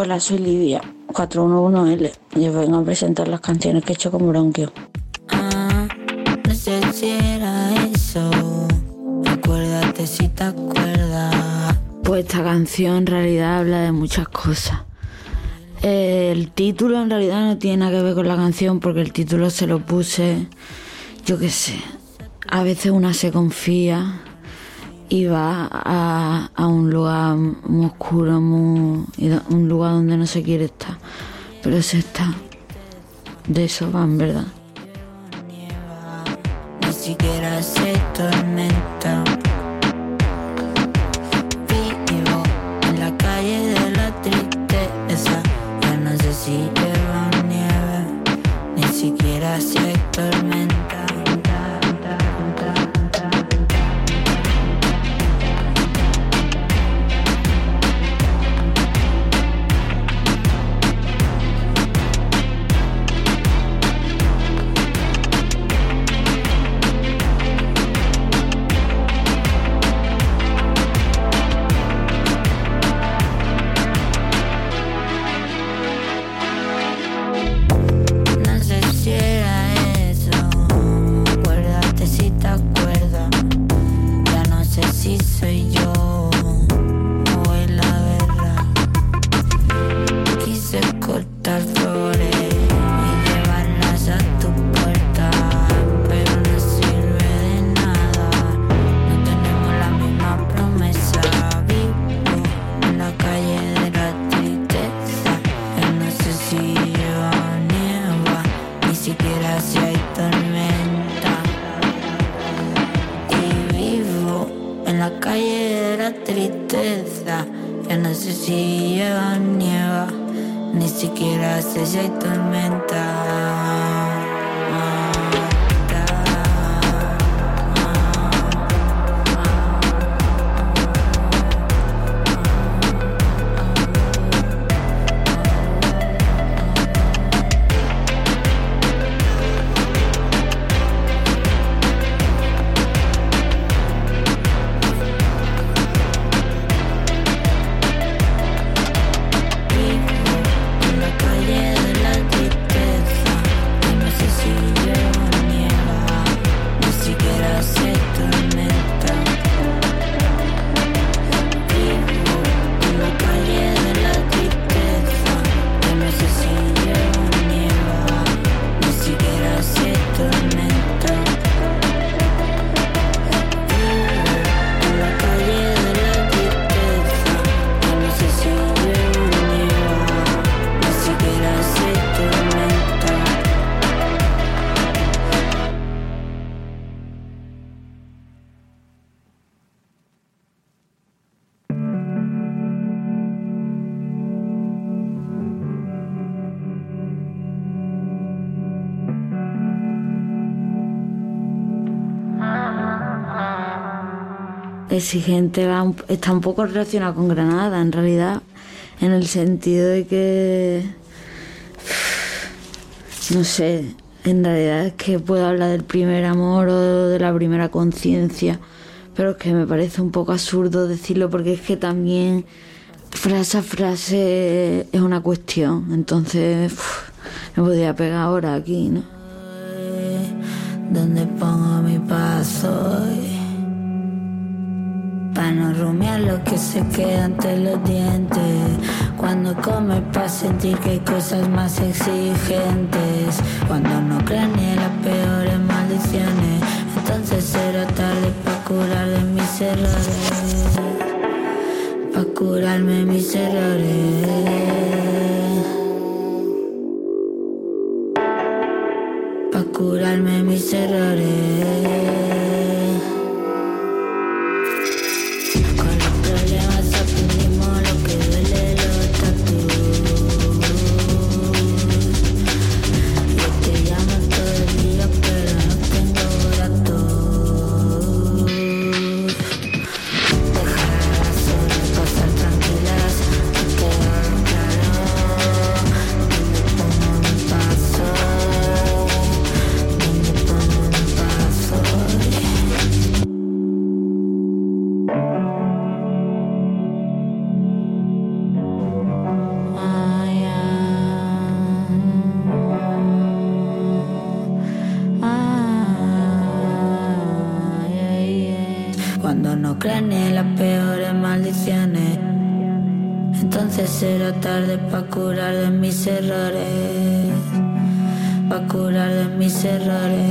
Hola, soy Livia, 411L, y os vengo a presentar las canciones que he hecho con Bronquio. Ah, no sé si era eso. Acuérdate si te acuerdas. Pues esta canción en realidad habla de muchas cosas. El título en realidad no tiene nada que ver con la canción porque el título se lo puse, yo qué sé, a veces una se confía y va a, a un lugar muy oscuro, muy, un lugar donde no se quiere estar, pero se está. De eso va, en verdad. Ni siquiera se tormenta. Si lleva nieva, ni siquiera si hay tormenta. Y vivo en la calle de la tristeza. Ya no sé si lleva nieva, ni siquiera sé si hay tormenta. Exigente va está un poco relacionado con Granada, en realidad, en el sentido de que, no sé, en realidad es que puedo hablar del primer amor o de la primera conciencia, pero es que me parece un poco absurdo decirlo porque es que también frase a frase es una cuestión, entonces me podría pegar ahora aquí, ¿no? donde pongo mi paso para no rumiar lo que se queda entre los dientes. Cuando come para sentir que hay cosas más exigentes. Cuando no crean ni en las peores maldiciones entonces será tarde para curar de mis errores. Para curarme mis errores. Pa' curarme mis errores. Curar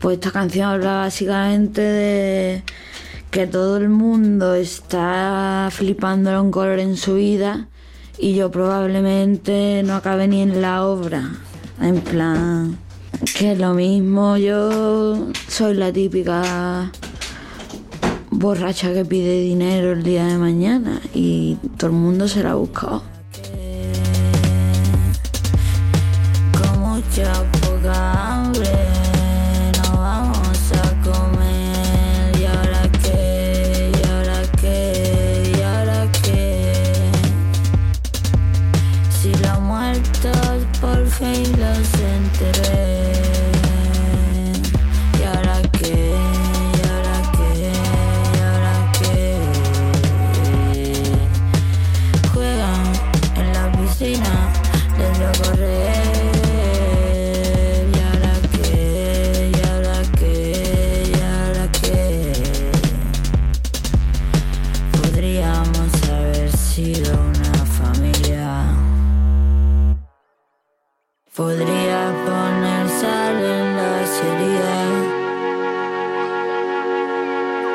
Pues esta canción habla básicamente de que todo el mundo está flipando un color en su vida y yo probablemente no acabe ni en la obra. En plan, que lo mismo, yo soy la típica borracha que pide dinero el día de mañana y todo el mundo se la ha buscado. Con mucha Podría poner sal en las heridas.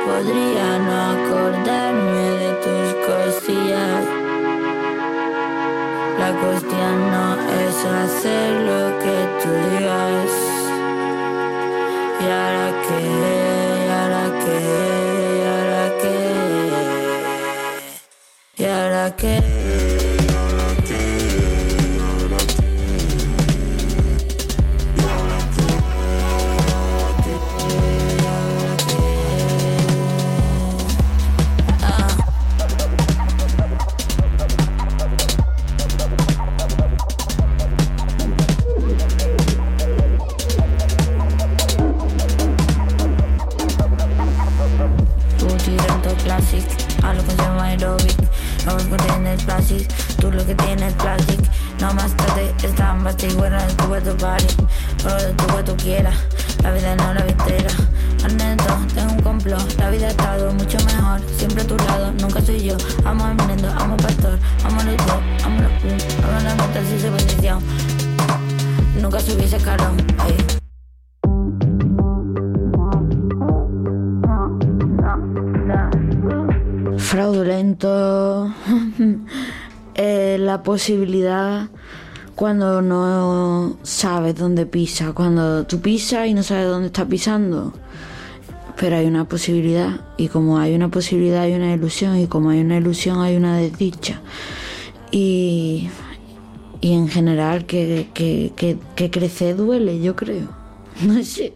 Podría no acordarme de tus cosillas. La cuestión no es hacer lo que tú digas. ¿Y ahora qué? ¿Y ahora qué? ¿Y ahora qué? ¿Y ahora qué? Se. Nunca subí ese carón, fraudulento eh, la posibilidad cuando no sabes dónde pisa, cuando tú pisas y no sabes dónde estás pisando. Pero hay una posibilidad y como hay una posibilidad hay una ilusión y como hay una ilusión hay una desdicha. Y, y en general que, que, que, crecer duele, yo creo. No sé.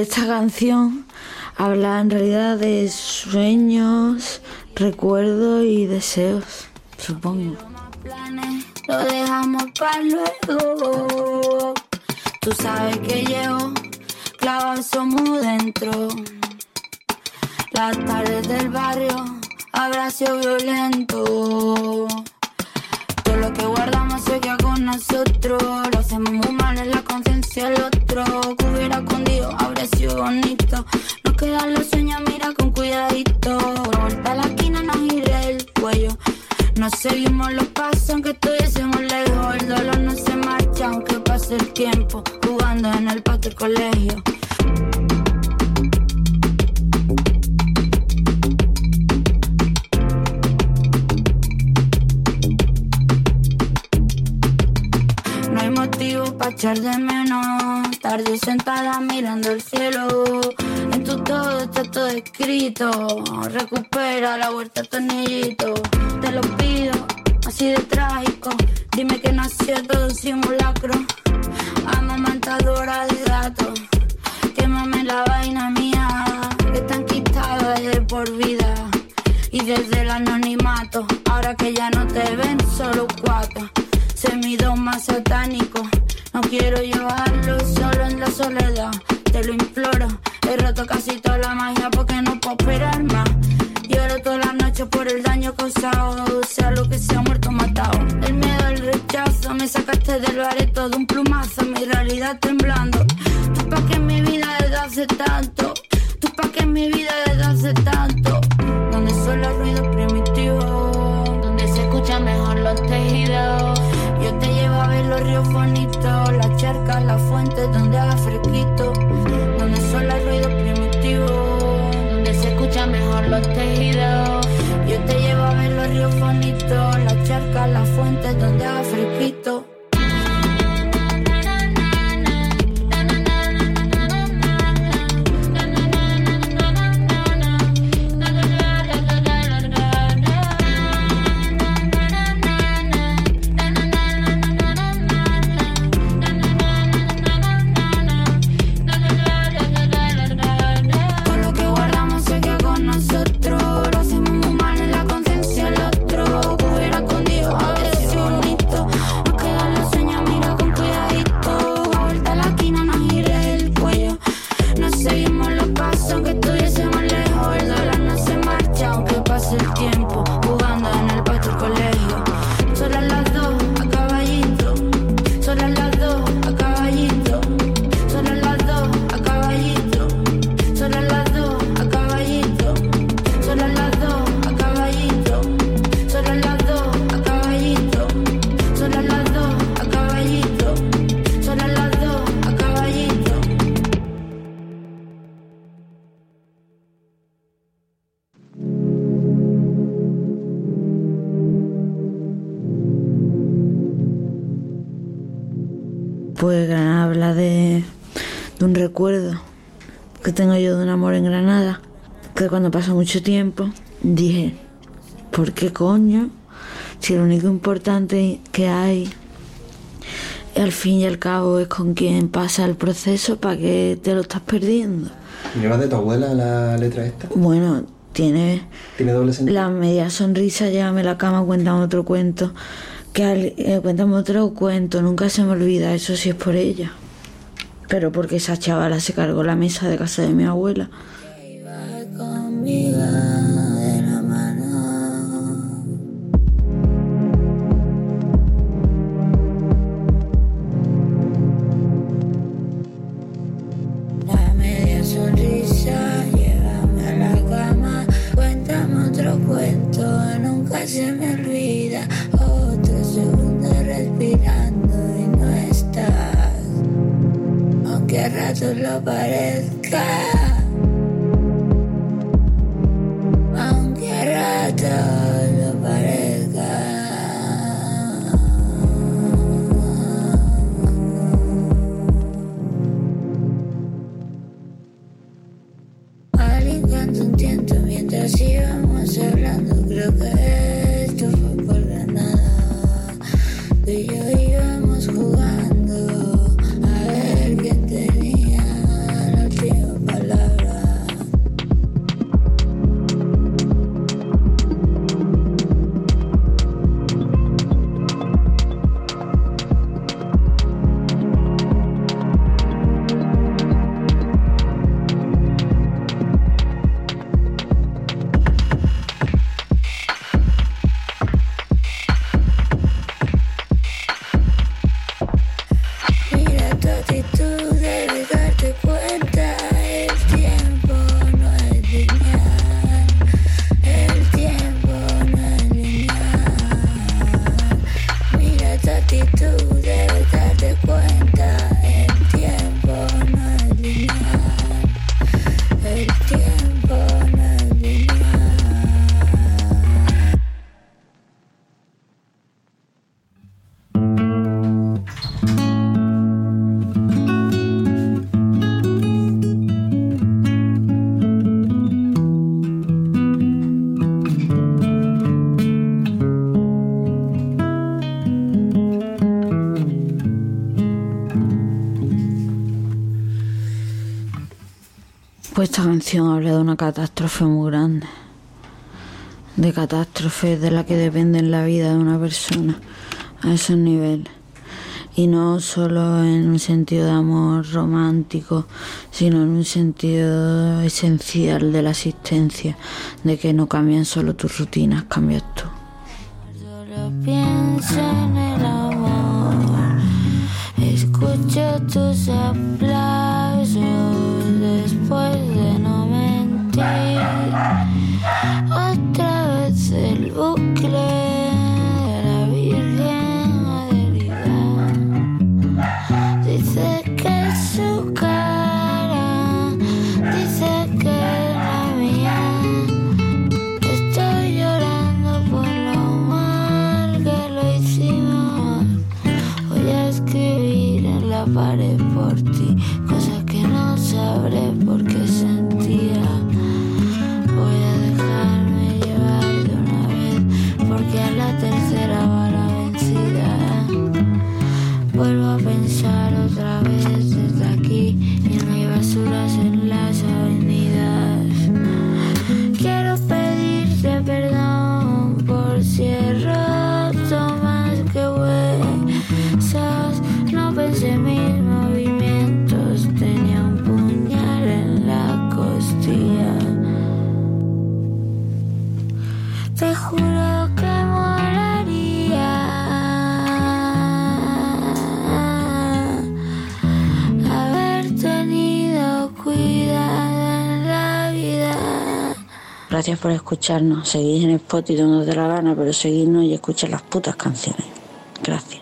Esta canción habla en realidad de sueños, recuerdos y deseos, supongo. lo dejamos para luego. Tú sabes que llevo clavos somos dentro. Las tardes del barrio habrá sido violento. Todo lo que guardamos se con nosotros. Lo hacemos muy mal en la conciencia del otro. Que hubiera escondido habría sido bonito. Nos quedan los sueños, mira con cuidadito. Vuelta a la esquina, nos giré el cuello. No seguimos los pasos aunque estuviésemos lejos. El dolor no se marcha aunque pase el tiempo. Jugando en el patio colegio. Echar de menos. Tarde sentada mirando el cielo. En tu todo está todo escrito. Recupera la vuelta tornillito. Te lo pido, así de trágico. Dime que nació todo un simulacro. Amamantadora de gato. Quémame la vaina mía. Que está enquistada de por vida. Y desde el anonimato, ahora que ya no te ven, solo cuatro. Se mi don más satánico. No quiero llevarlo solo en la soledad. Te lo imploro. He roto casi toda la magia porque no puedo esperar más. Lloro toda la noche por el daño causado. Sea lo que sea, muerto matado. El miedo, el rechazo. Me sacaste del bareto de un plumazo. Mi realidad temblando. Tú pa' que mi vida desde hace tanto. Tú pa' que mi vida desde hace tanto. Donde son los ruidos primitivos. Donde se escuchan mejor los tejidos. Yo te llevo a ver los ríos bonitos. Las charcas, las fuentes donde haga fresquito. Donde son los ruidos primitivos. Donde se escuchan mejor los tejidos. Yo te llevo a ver los ríos bonitos. Las charcas, las fuentes donde Pues Granada habla de, de un recuerdo que tengo yo de un amor en Granada, que cuando pasó mucho tiempo dije, ¿por qué coño? Si lo único importante que hay al fin y al cabo es con quien pasa el proceso, ¿para qué te lo estás perdiendo? ¿Lleva de tu abuela la letra esta? Bueno, tiene ¿Tiene doble sentido? la media sonrisa, llévame a la cama, cuéntame otro cuento. Que eh, cuéntame otro cuento, nunca se me olvida, eso sí es por ella. Pero porque esa chavala se cargó la mesa de casa de mi abuela. ya tú lo parezcas. Aunque rato. Pues esta canción habla de una catástrofe muy grande. De catástrofe de la que depende la vida de una persona a esos niveles. Y no solo en un sentido de amor romántico, sino en un sentido esencial de la existencia, de que no cambian solo tus rutinas, cambias tú. Solo pienso en el amor. Escucho tus aplausos después Gracias por escucharnos. Seguid en Spotify donde dé la gana, pero seguidnos y escuchad las putas canciones. Gracias.